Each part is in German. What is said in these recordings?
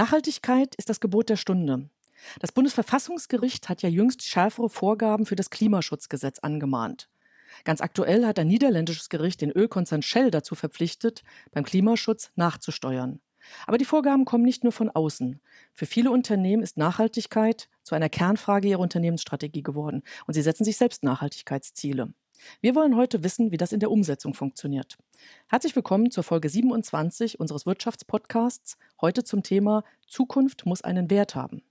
Nachhaltigkeit ist das Gebot der Stunde. Das Bundesverfassungsgericht hat ja jüngst schärfere Vorgaben für das Klimaschutzgesetz angemahnt. Ganz aktuell hat ein niederländisches Gericht den Ölkonzern Shell dazu verpflichtet, beim Klimaschutz nachzusteuern. Aber die Vorgaben kommen nicht nur von außen. Für viele Unternehmen ist Nachhaltigkeit zu einer Kernfrage ihrer Unternehmensstrategie geworden und sie setzen sich selbst Nachhaltigkeitsziele. Wir wollen heute wissen, wie das in der Umsetzung funktioniert. Herzlich willkommen zur Folge 27 unseres Wirtschaftspodcasts, heute zum Thema Zukunft muss einen Wert haben.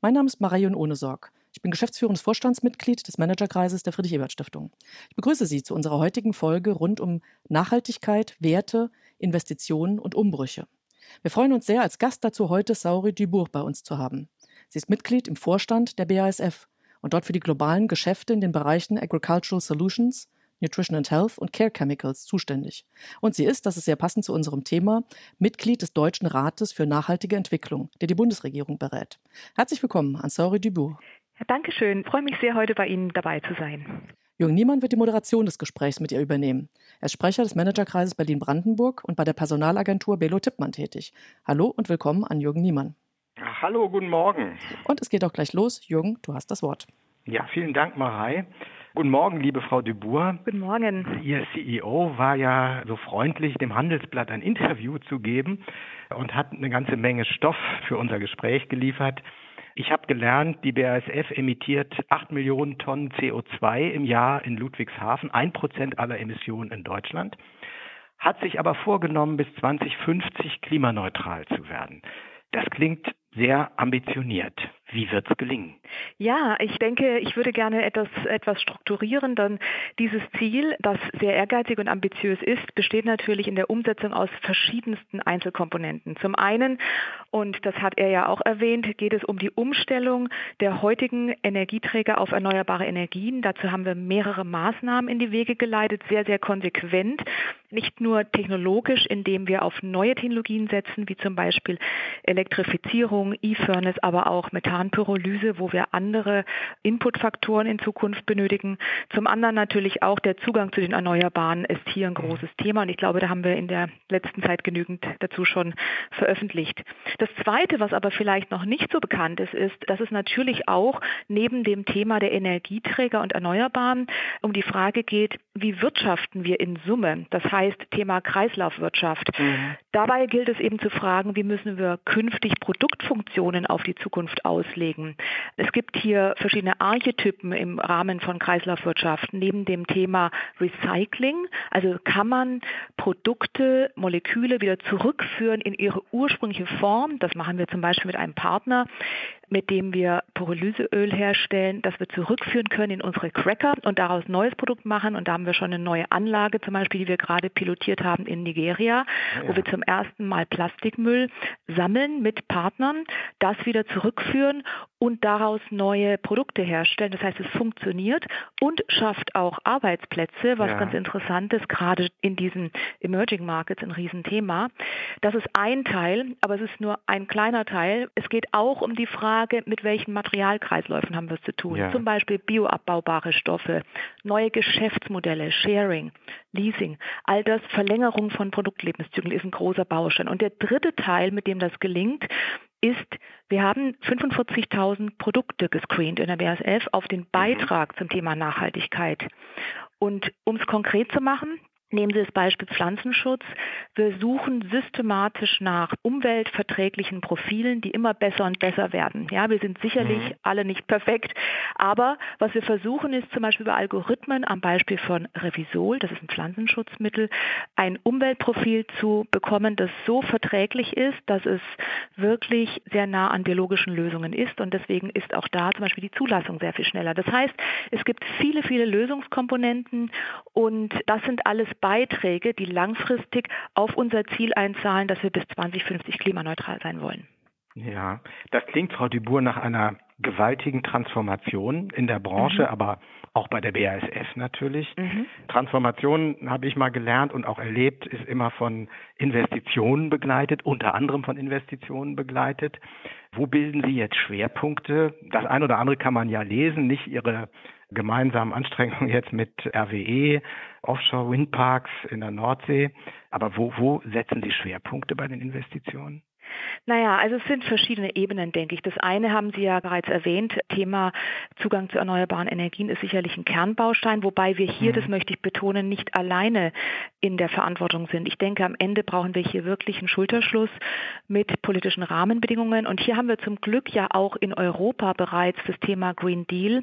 Mein Name ist Marion Ohnesorg. Ich bin geschäftsführendes Vorstandsmitglied des Managerkreises der Friedrich-Ebert-Stiftung. Ich begrüße Sie zu unserer heutigen Folge rund um Nachhaltigkeit, Werte, Investitionen und Umbrüche. Wir freuen uns sehr, als Gast dazu heute Sauri Dubourg bei uns zu haben. Sie ist Mitglied im Vorstand der BASF und dort für die globalen Geschäfte in den Bereichen Agricultural Solutions, Nutrition and Health und Care Chemicals zuständig. Und sie ist, das ist sehr passend zu unserem Thema, Mitglied des Deutschen Rates für nachhaltige Entwicklung, der die Bundesregierung berät. Herzlich willkommen an Sauri Dubourg. Ja, Dankeschön. Ich freue mich sehr, heute bei Ihnen dabei zu sein. Jürgen Niemann wird die Moderation des Gesprächs mit ihr übernehmen. Er ist Sprecher des Managerkreises Berlin-Brandenburg und bei der Personalagentur Belo Tippmann tätig. Hallo und willkommen an Jürgen Niemann. Hallo, guten Morgen. Und es geht auch gleich los. Jürgen, du hast das Wort. Ja, vielen Dank, Marei. Guten Morgen, liebe Frau Dubourg. Guten Morgen. Ihr CEO war ja so freundlich, dem Handelsblatt ein Interview zu geben und hat eine ganze Menge Stoff für unser Gespräch geliefert. Ich habe gelernt, die BASF emittiert 8 Millionen Tonnen CO2 im Jahr in Ludwigshafen, ein Prozent aller Emissionen in Deutschland, hat sich aber vorgenommen, bis 2050 klimaneutral zu werden. Das klingt sehr ambitioniert. Wie wird es gelingen? Ja, ich denke, ich würde gerne etwas, etwas strukturieren, denn dieses Ziel, das sehr ehrgeizig und ambitiös ist, besteht natürlich in der Umsetzung aus verschiedensten Einzelkomponenten. Zum einen, und das hat er ja auch erwähnt, geht es um die Umstellung der heutigen Energieträger auf erneuerbare Energien. Dazu haben wir mehrere Maßnahmen in die Wege geleitet, sehr, sehr konsequent. Nicht nur technologisch, indem wir auf neue Technologien setzen, wie zum Beispiel Elektrifizierung, E-Furnace, aber auch Methan Methanpyrolyse, wo wir andere Inputfaktoren in Zukunft benötigen. Zum anderen natürlich auch der Zugang zu den Erneuerbaren ist hier ein mhm. großes Thema und ich glaube, da haben wir in der letzten Zeit genügend dazu schon veröffentlicht. Das Zweite, was aber vielleicht noch nicht so bekannt ist, ist, dass es natürlich auch neben dem Thema der Energieträger und Erneuerbaren um die Frage geht, wie wirtschaften wir in Summe? Das heißt Thema Kreislaufwirtschaft. Mhm. Dabei gilt es eben zu fragen, wie müssen wir künftig Produktfunktionen auf die Zukunft aus auslegen. Es gibt hier verschiedene Archetypen im Rahmen von Kreislaufwirtschaft. Neben dem Thema Recycling, also kann man Produkte, Moleküle wieder zurückführen in ihre ursprüngliche Form. Das machen wir zum Beispiel mit einem Partner mit dem wir Pyrolyseöl herstellen, das wir zurückführen können in unsere Cracker und daraus neues Produkt machen. Und da haben wir schon eine neue Anlage, zum Beispiel, die wir gerade pilotiert haben in Nigeria, ja. wo wir zum ersten Mal Plastikmüll sammeln mit Partnern, das wieder zurückführen und daraus neue Produkte herstellen. Das heißt, es funktioniert und schafft auch Arbeitsplätze, was ja. ganz interessant ist, gerade in diesen Emerging Markets ein Riesenthema. Das ist ein Teil, aber es ist nur ein kleiner Teil. Es geht auch um die Frage, Frage, mit welchen Materialkreisläufen haben wir es zu tun. Ja. Zum Beispiel bioabbaubare Stoffe, neue Geschäftsmodelle, Sharing, Leasing, all das, Verlängerung von Produktlebenszyklen ist ein großer Baustein. Und der dritte Teil, mit dem das gelingt, ist, wir haben 45.000 Produkte gescreent in der BASF auf den mhm. Beitrag zum Thema Nachhaltigkeit. Und um es konkret zu machen, Nehmen Sie das Beispiel Pflanzenschutz. Wir suchen systematisch nach umweltverträglichen Profilen, die immer besser und besser werden. Ja, wir sind sicherlich mhm. alle nicht perfekt, aber was wir versuchen ist zum Beispiel über Algorithmen am Beispiel von Revisol, das ist ein Pflanzenschutzmittel, ein Umweltprofil zu bekommen, das so verträglich ist, dass es wirklich sehr nah an biologischen Lösungen ist und deswegen ist auch da zum Beispiel die Zulassung sehr viel schneller. Das heißt, es gibt viele, viele Lösungskomponenten und das sind alles Beiträge, die langfristig auf unser Ziel einzahlen, dass wir bis 2050 klimaneutral sein wollen. Ja, das klingt, Frau Dubourg, nach einer gewaltigen Transformation in der Branche, mhm. aber auch bei der BASF natürlich. Mhm. Transformation, habe ich mal gelernt und auch erlebt, ist immer von Investitionen begleitet, unter anderem von Investitionen begleitet. Wo bilden Sie jetzt Schwerpunkte? Das eine oder andere kann man ja lesen, nicht Ihre gemeinsamen Anstrengungen jetzt mit RWE, Offshore-Windparks in der Nordsee. Aber wo, wo setzen Sie Schwerpunkte bei den Investitionen? Naja, also es sind verschiedene Ebenen, denke ich. Das eine haben Sie ja bereits erwähnt, Thema Zugang zu erneuerbaren Energien ist sicherlich ein Kernbaustein, wobei wir hier, mhm. das möchte ich betonen, nicht alleine in der Verantwortung sind. Ich denke, am Ende brauchen wir hier wirklich einen Schulterschluss mit politischen Rahmenbedingungen. Und hier haben wir zum Glück ja auch in Europa bereits das Thema Green Deal,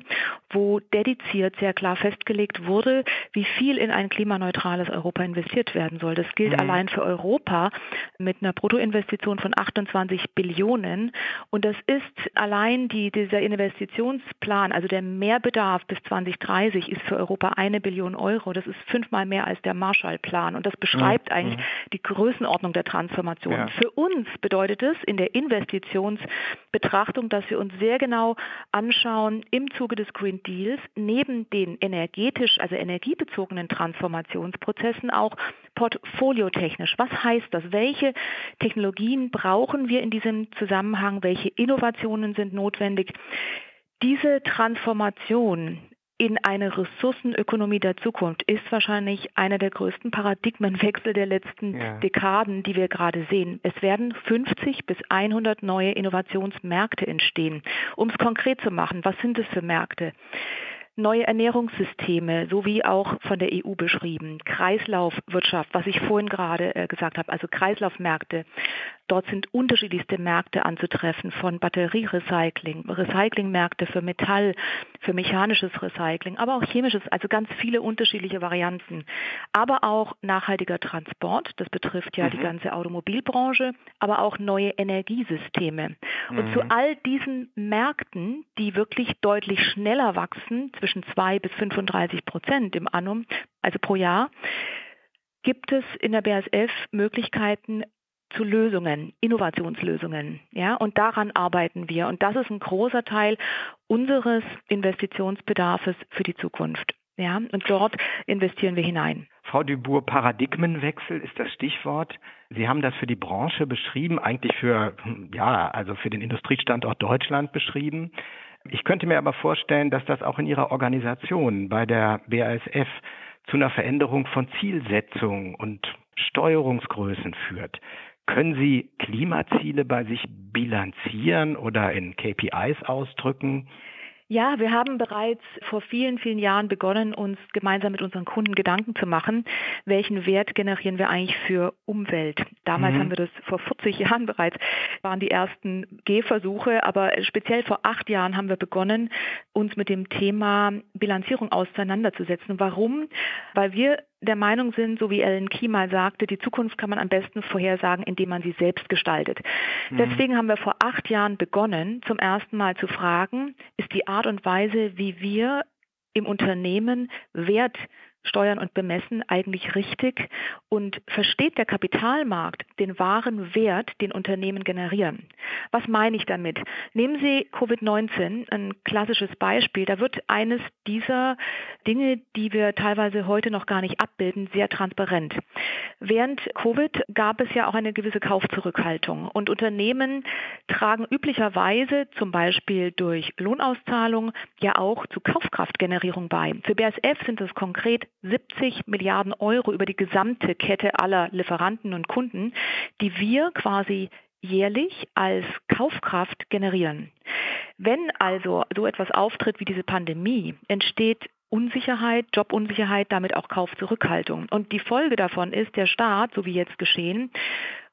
wo dediziert sehr klar festgelegt wurde, wie viel in ein klimaneutrales Europa investiert werden soll. Das gilt mhm. allein für Europa mit einer Bruttoinvestition von 28 Billionen. Und das ist allein die, dieser Investitionsplan, also der Mehrbedarf bis 2030 ist für Europa eine Billion Euro. Das ist fünfmal mehr als der Marshallplan. Und das beschreibt ja. eigentlich die Größenordnung der Transformation. Ja. Für uns bedeutet es in der Investitionsbetrachtung, dass wir uns sehr genau anschauen im Zuge des Green Deals neben den energetisch, also energiebezogenen Transformationsprozessen auch portfoliotechnisch. Was heißt das? Welche Technologien brauchen wir in diesem Zusammenhang? Welche Innovationen sind notwendig? Diese Transformation in eine Ressourcenökonomie der Zukunft ist wahrscheinlich einer der größten Paradigmenwechsel der letzten ja. Dekaden, die wir gerade sehen. Es werden 50 bis 100 neue Innovationsmärkte entstehen. Um es konkret zu machen, was sind es für Märkte? Neue Ernährungssysteme, so wie auch von der EU beschrieben, Kreislaufwirtschaft, was ich vorhin gerade äh, gesagt habe, also Kreislaufmärkte, Dort sind unterschiedlichste Märkte anzutreffen, von Batterierecycling, Recyclingmärkte für Metall, für mechanisches Recycling, aber auch chemisches, also ganz viele unterschiedliche Varianten. Aber auch nachhaltiger Transport, das betrifft ja mhm. die ganze Automobilbranche, aber auch neue Energiesysteme. Mhm. Und zu all diesen Märkten, die wirklich deutlich schneller wachsen, zwischen 2 bis 35 Prozent im Annum, also pro Jahr, gibt es in der BASF Möglichkeiten, zu Lösungen, Innovationslösungen. Ja, und daran arbeiten wir. Und das ist ein großer Teil unseres Investitionsbedarfs für die Zukunft. Ja, und dort investieren wir hinein. Frau Dubourg, Paradigmenwechsel ist das Stichwort. Sie haben das für die Branche beschrieben, eigentlich für, ja, also für den Industriestandort Deutschland beschrieben. Ich könnte mir aber vorstellen, dass das auch in Ihrer Organisation bei der BASF zu einer Veränderung von Zielsetzungen und Steuerungsgrößen führt. Können Sie Klimaziele bei sich bilanzieren oder in KPIs ausdrücken? Ja, wir haben bereits vor vielen, vielen Jahren begonnen, uns gemeinsam mit unseren Kunden Gedanken zu machen, welchen Wert generieren wir eigentlich für Umwelt. Damals mhm. haben wir das vor 40 Jahren bereits, waren die ersten Gehversuche, aber speziell vor acht Jahren haben wir begonnen, uns mit dem Thema Bilanzierung auseinanderzusetzen. Warum? Weil wir der Meinung sind, so wie Ellen Key mal sagte, die Zukunft kann man am besten vorhersagen, indem man sie selbst gestaltet. Mhm. Deswegen haben wir vor acht Jahren begonnen, zum ersten Mal zu fragen, ist die Art und Weise, wie wir im Unternehmen Wert Steuern und Bemessen eigentlich richtig und versteht der Kapitalmarkt den wahren Wert, den Unternehmen generieren? Was meine ich damit? Nehmen Sie Covid-19, ein klassisches Beispiel. Da wird eines dieser Dinge, die wir teilweise heute noch gar nicht abbilden, sehr transparent. Während Covid gab es ja auch eine gewisse Kaufzurückhaltung und Unternehmen tragen üblicherweise zum Beispiel durch Lohnauszahlung ja auch zu Kaufkraftgenerierung bei. Für BASF sind es konkret 70 Milliarden Euro über die gesamte Kette aller Lieferanten und Kunden, die wir quasi jährlich als Kaufkraft generieren. Wenn also so etwas auftritt wie diese Pandemie, entsteht Unsicherheit, Jobunsicherheit, damit auch Kaufzurückhaltung. Und die Folge davon ist, der Staat, so wie jetzt geschehen,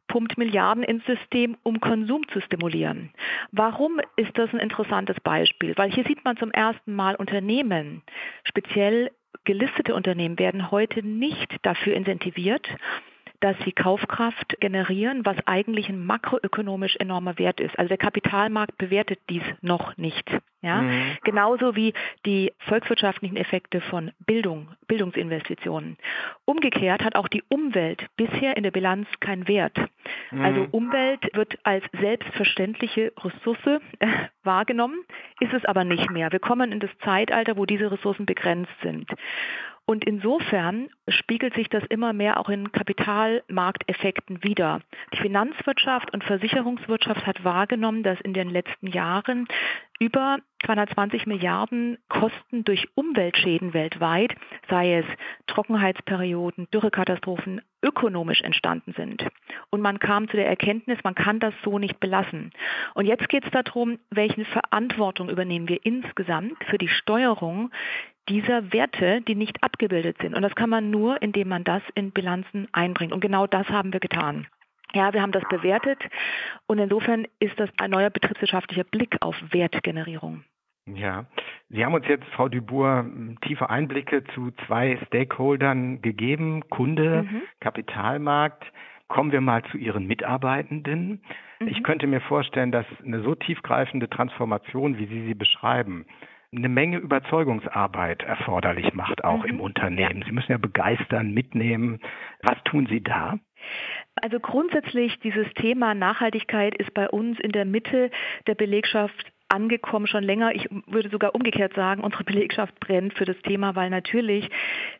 pumpt Milliarden ins System, um Konsum zu stimulieren. Warum ist das ein interessantes Beispiel? Weil hier sieht man zum ersten Mal Unternehmen, speziell gelistete Unternehmen werden heute nicht dafür incentiviert, dass sie Kaufkraft generieren, was eigentlich ein makroökonomisch enormer Wert ist. Also der Kapitalmarkt bewertet dies noch nicht. Ja? Mhm. Genauso wie die volkswirtschaftlichen Effekte von Bildung, Bildungsinvestitionen. Umgekehrt hat auch die Umwelt bisher in der Bilanz keinen Wert. Mhm. Also Umwelt wird als selbstverständliche Ressource äh, wahrgenommen, ist es aber nicht mehr. Wir kommen in das Zeitalter, wo diese Ressourcen begrenzt sind. Und insofern spiegelt sich das immer mehr auch in Kapitalmarkteffekten wider. Die Finanzwirtschaft und Versicherungswirtschaft hat wahrgenommen, dass in den letzten Jahren über 220 Milliarden Kosten durch Umweltschäden weltweit, sei es Trockenheitsperioden, Dürrekatastrophen, ökonomisch entstanden sind. Und man kam zu der Erkenntnis, man kann das so nicht belassen. Und jetzt geht es darum, welche Verantwortung übernehmen wir insgesamt für die Steuerung dieser Werte, die nicht abgebildet sind. Und das kann man nur, indem man das in Bilanzen einbringt. Und genau das haben wir getan. Ja, wir haben das bewertet und insofern ist das ein neuer betriebswirtschaftlicher Blick auf Wertgenerierung. Ja, Sie haben uns jetzt, Frau Dubour, tiefe Einblicke zu zwei Stakeholdern gegeben, Kunde, mhm. Kapitalmarkt. Kommen wir mal zu Ihren Mitarbeitenden. Mhm. Ich könnte mir vorstellen, dass eine so tiefgreifende Transformation, wie Sie sie beschreiben, eine Menge Überzeugungsarbeit erforderlich macht, auch mhm. im Unternehmen. Sie müssen ja begeistern, mitnehmen. Was tun Sie da? Also grundsätzlich dieses Thema Nachhaltigkeit ist bei uns in der Mitte der Belegschaft angekommen, schon länger. Ich würde sogar umgekehrt sagen, unsere Belegschaft brennt für das Thema, weil natürlich,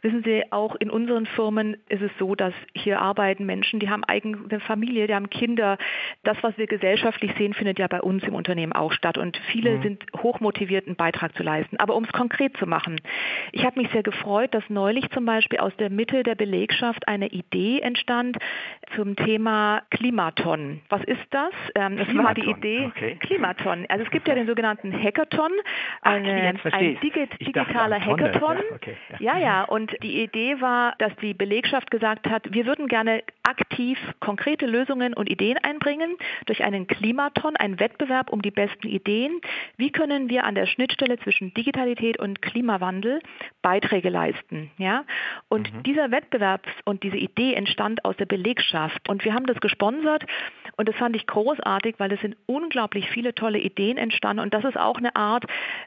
wissen Sie, auch in unseren Firmen ist es so, dass hier arbeiten Menschen, die haben eigene Familie, die haben Kinder. Das, was wir gesellschaftlich sehen, findet ja bei uns im Unternehmen auch statt. Und viele mhm. sind hochmotiviert, einen Beitrag zu leisten. Aber um es konkret zu machen, ich habe mich sehr gefreut, dass neulich zum Beispiel aus der Mitte der Belegschaft eine Idee entstand zum Thema Klimaton. Was ist das? Ähm, das war die Idee okay. Klimaton. Also es gibt ja den sogenannten Hackathon, eine, Ach, ein digi digitaler Hackathon. Ja, okay, ja. ja, ja. Und die Idee war, dass die Belegschaft gesagt hat, wir würden gerne aktiv konkrete Lösungen und Ideen einbringen durch einen Klimaton, einen Wettbewerb um die besten Ideen. Wie können wir an der Schnittstelle zwischen Digitalität und Klimawandel Beiträge leisten? Ja? Und mhm. dieser Wettbewerb und diese Idee entstand aus der Belegschaft. Und wir haben das gesponsert und das fand ich großartig, weil es sind unglaublich viele tolle Ideen entstanden und das ist auch eine Art,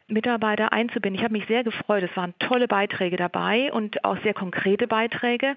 Mitarbeiter einzubinden. Ich habe mich sehr gefreut. Es waren tolle Beiträge dabei und auch sehr konkrete Beiträge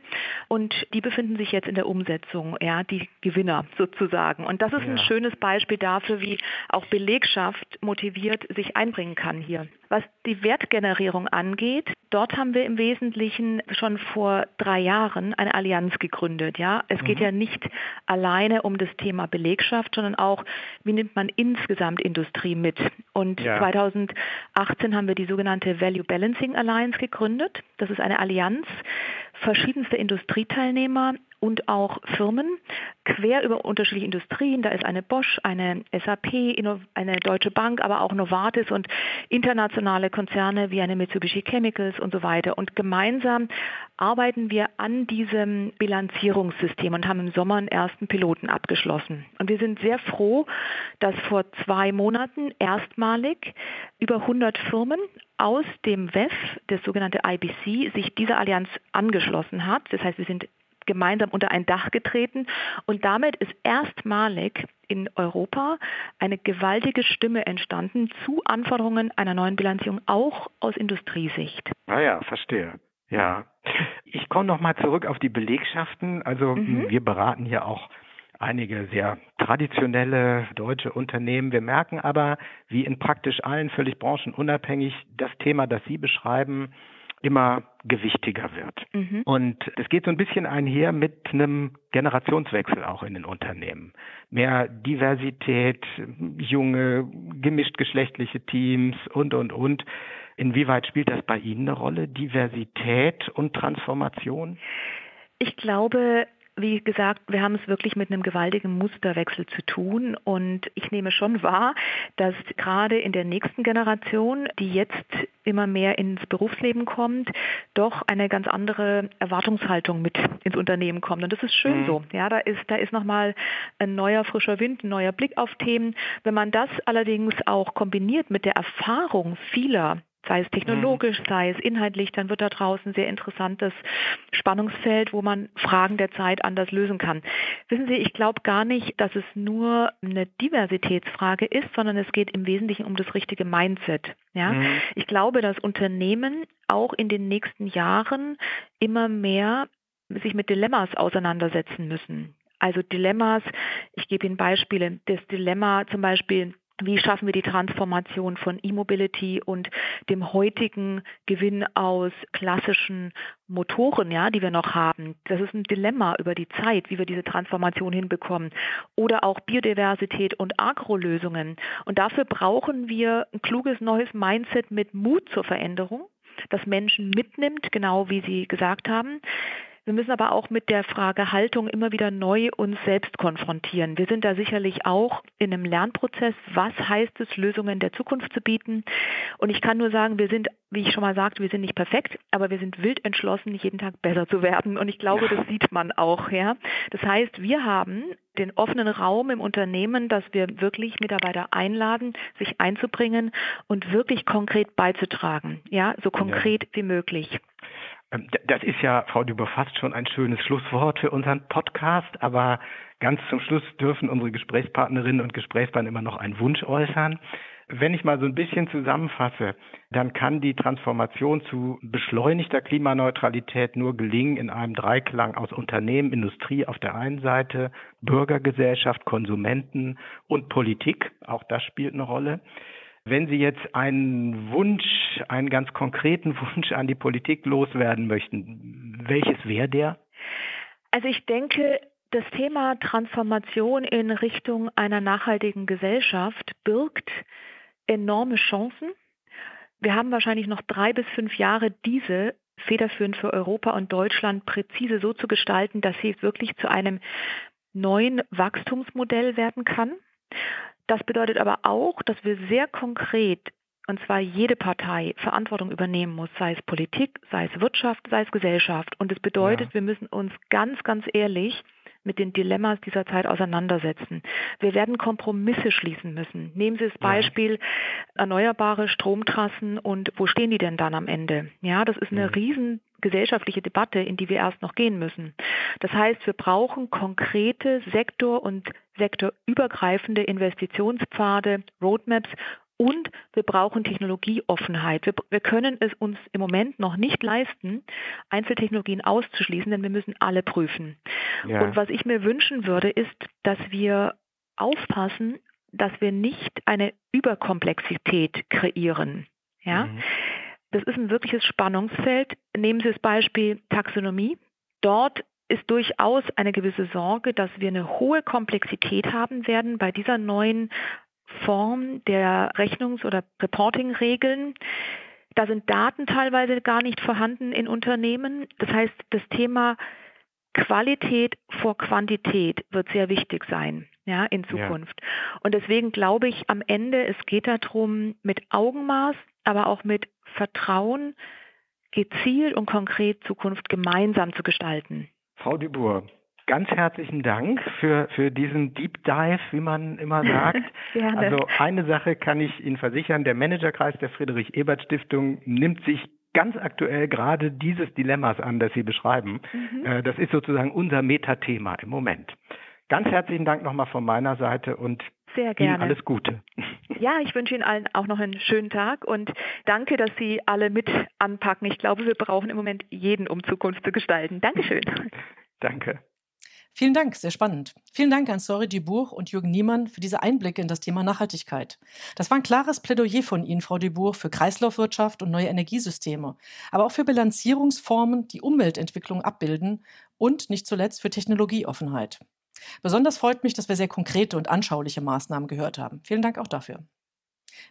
und die befinden sich jetzt in der Umsetzung, ja, die Gewinner sozusagen. Und das ist ja. ein schönes Beispiel dafür, wie auch Belegschaft motiviert sich einbringen kann hier. Was die Wertgenerierung angeht, dort haben wir im Wesentlichen schon vor drei Jahren eine Allianz gegründet. Ja, es geht mhm. ja nicht alleine um das Thema Belegschaft, sondern auch, wie nimmt man insgesamt Industrie mit? Und ja. 2018 haben wir die sogenannte Value Balancing Alliance gegründet. Das ist eine Allianz verschiedenster Industrieteilnehmer und auch Firmen quer über unterschiedliche Industrien. Da ist eine Bosch, eine SAP, eine Deutsche Bank, aber auch Novartis und internationale Konzerne wie eine Mitsubishi Chemicals und so weiter. Und gemeinsam arbeiten wir an diesem Bilanzierungssystem und haben im Sommer einen ersten Piloten abgeschlossen. Und wir sind sehr froh, dass vor zwei Monaten erstmalig über 100 Firmen aus dem WEF, das sogenannte IBC, sich dieser Allianz angeschlossen hat. Das heißt, wir sind gemeinsam unter ein Dach getreten und damit ist erstmalig in Europa eine gewaltige Stimme entstanden zu Anforderungen einer neuen Bilanzierung, auch aus Industriesicht. Ah ja, verstehe. Ja. Ich komme nochmal zurück auf die Belegschaften. Also mhm. wir beraten hier auch einige sehr traditionelle deutsche Unternehmen. Wir merken aber, wie in praktisch allen völlig branchenunabhängig das Thema, das Sie beschreiben, immer gewichtiger wird. Mhm. Und es geht so ein bisschen einher mit einem Generationswechsel auch in den Unternehmen. Mehr Diversität, junge, gemischt geschlechtliche Teams und, und, und. Inwieweit spielt das bei Ihnen eine Rolle, Diversität und Transformation? Ich glaube, wie gesagt, wir haben es wirklich mit einem gewaltigen Musterwechsel zu tun und ich nehme schon wahr, dass gerade in der nächsten Generation, die jetzt immer mehr ins Berufsleben kommt, doch eine ganz andere Erwartungshaltung mit ins Unternehmen kommt und das ist schön mhm. so. Ja, da ist da ist noch mal ein neuer frischer Wind, ein neuer Blick auf Themen. Wenn man das allerdings auch kombiniert mit der Erfahrung vieler sei es technologisch, mhm. sei es inhaltlich, dann wird da draußen sehr interessantes Spannungsfeld, wo man Fragen der Zeit anders lösen kann. Wissen Sie, ich glaube gar nicht, dass es nur eine Diversitätsfrage ist, sondern es geht im Wesentlichen um das richtige Mindset. Ja? Mhm. Ich glaube, dass Unternehmen auch in den nächsten Jahren immer mehr sich mit Dilemmas auseinandersetzen müssen. Also Dilemmas, ich gebe Ihnen Beispiele, das Dilemma zum Beispiel, wie schaffen wir die Transformation von E-Mobility und dem heutigen Gewinn aus klassischen Motoren, ja, die wir noch haben. Das ist ein Dilemma über die Zeit, wie wir diese Transformation hinbekommen. Oder auch Biodiversität und Agrolösungen. Und dafür brauchen wir ein kluges neues Mindset mit Mut zur Veränderung das Menschen mitnimmt, genau wie Sie gesagt haben. Wir müssen aber auch mit der Frage Haltung immer wieder neu uns selbst konfrontieren. Wir sind da sicherlich auch in einem Lernprozess. Was heißt es, Lösungen der Zukunft zu bieten? Und ich kann nur sagen, wir sind, wie ich schon mal sagte, wir sind nicht perfekt, aber wir sind wild entschlossen, jeden Tag besser zu werden. Und ich glaube, das sieht man auch, ja. Das heißt, wir haben den offenen Raum im Unternehmen, dass wir wirklich Mitarbeiter einladen, sich einzubringen und wirklich konkret beizutragen, ja, so konkret ja. wie möglich. Ähm, das ist ja, Frau Düber, fast schon ein schönes Schlusswort für unseren Podcast, aber ganz zum Schluss dürfen unsere Gesprächspartnerinnen und Gesprächspartner immer noch einen Wunsch äußern. Wenn ich mal so ein bisschen zusammenfasse, dann kann die Transformation zu beschleunigter Klimaneutralität nur gelingen in einem Dreiklang aus Unternehmen, Industrie auf der einen Seite, Bürgergesellschaft, Konsumenten und Politik. Auch das spielt eine Rolle. Wenn Sie jetzt einen Wunsch, einen ganz konkreten Wunsch an die Politik loswerden möchten, welches wäre der? Also ich denke, das Thema Transformation in Richtung einer nachhaltigen Gesellschaft birgt enorme Chancen. Wir haben wahrscheinlich noch drei bis fünf Jahre, diese federführend für Europa und Deutschland präzise so zu gestalten, dass sie wirklich zu einem neuen Wachstumsmodell werden kann. Das bedeutet aber auch, dass wir sehr konkret, und zwar jede Partei, Verantwortung übernehmen muss, sei es Politik, sei es Wirtschaft, sei es Gesellschaft. Und es bedeutet, ja. wir müssen uns ganz, ganz ehrlich mit den Dilemmas dieser Zeit auseinandersetzen. Wir werden Kompromisse schließen müssen. Nehmen Sie das Beispiel ja. erneuerbare Stromtrassen und wo stehen die denn dann am Ende? Ja, das ist eine mhm. riesen gesellschaftliche Debatte, in die wir erst noch gehen müssen. Das heißt, wir brauchen konkrete sektor- und sektorübergreifende Investitionspfade, Roadmaps und wir brauchen Technologieoffenheit. Wir, wir, können es uns im Moment noch nicht leisten, Einzeltechnologien auszuschließen, denn wir müssen alle prüfen. Ja. Und was ich mir wünschen würde, ist, dass wir aufpassen, dass wir nicht eine Überkomplexität kreieren. Ja? Mhm. Das ist ein wirkliches Spannungsfeld. Nehmen Sie das Beispiel Taxonomie. Dort ist durchaus eine gewisse Sorge, dass wir eine hohe Komplexität haben werden bei dieser neuen Form der Rechnungs- oder Reporting-Regeln. Da sind Daten teilweise gar nicht vorhanden in Unternehmen. Das heißt, das Thema Qualität vor Quantität wird sehr wichtig sein ja, in Zukunft. Ja. Und deswegen glaube ich am Ende, es geht darum, mit Augenmaß, aber auch mit Vertrauen gezielt und konkret Zukunft gemeinsam zu gestalten. Frau Dubourg, ganz herzlichen Dank für, für diesen Deep Dive, wie man immer sagt. Gerne. Also eine Sache kann ich Ihnen versichern, der Managerkreis der Friedrich-Ebert-Stiftung nimmt sich ganz aktuell gerade dieses Dilemmas an, das Sie beschreiben. Mhm. Äh, das ist sozusagen unser Metathema im Moment. Ganz herzlichen Dank nochmal von meiner Seite und sehr gerne. Ihnen alles Gute. Ja, ich wünsche Ihnen allen auch noch einen schönen Tag und danke, dass Sie alle mit anpacken. Ich glaube, wir brauchen im Moment jeden, um Zukunft zu gestalten. Dankeschön. danke. Vielen Dank, sehr spannend. Vielen Dank an Sori Dubourg und Jürgen Niemann für diese Einblicke in das Thema Nachhaltigkeit. Das war ein klares Plädoyer von Ihnen, Frau Dubourg, für Kreislaufwirtschaft und neue Energiesysteme, aber auch für Bilanzierungsformen, die Umweltentwicklung abbilden und nicht zuletzt für Technologieoffenheit. Besonders freut mich, dass wir sehr konkrete und anschauliche Maßnahmen gehört haben. Vielen Dank auch dafür.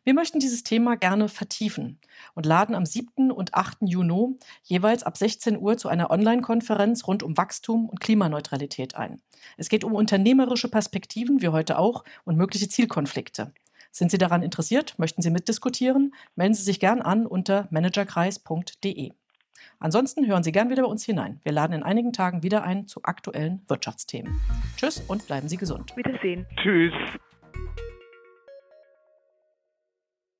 Wir möchten dieses Thema gerne vertiefen und laden am 7. und 8. Juni jeweils ab 16 Uhr zu einer Online-Konferenz rund um Wachstum und Klimaneutralität ein. Es geht um unternehmerische Perspektiven, wie heute auch, und mögliche Zielkonflikte. Sind Sie daran interessiert? Möchten Sie mitdiskutieren? Melden Sie sich gern an unter managerkreis.de. Ansonsten hören Sie gern wieder bei uns hinein. Wir laden in einigen Tagen wieder ein zu aktuellen Wirtschaftsthemen. Tschüss und bleiben Sie gesund. Wiedersehen. Tschüss.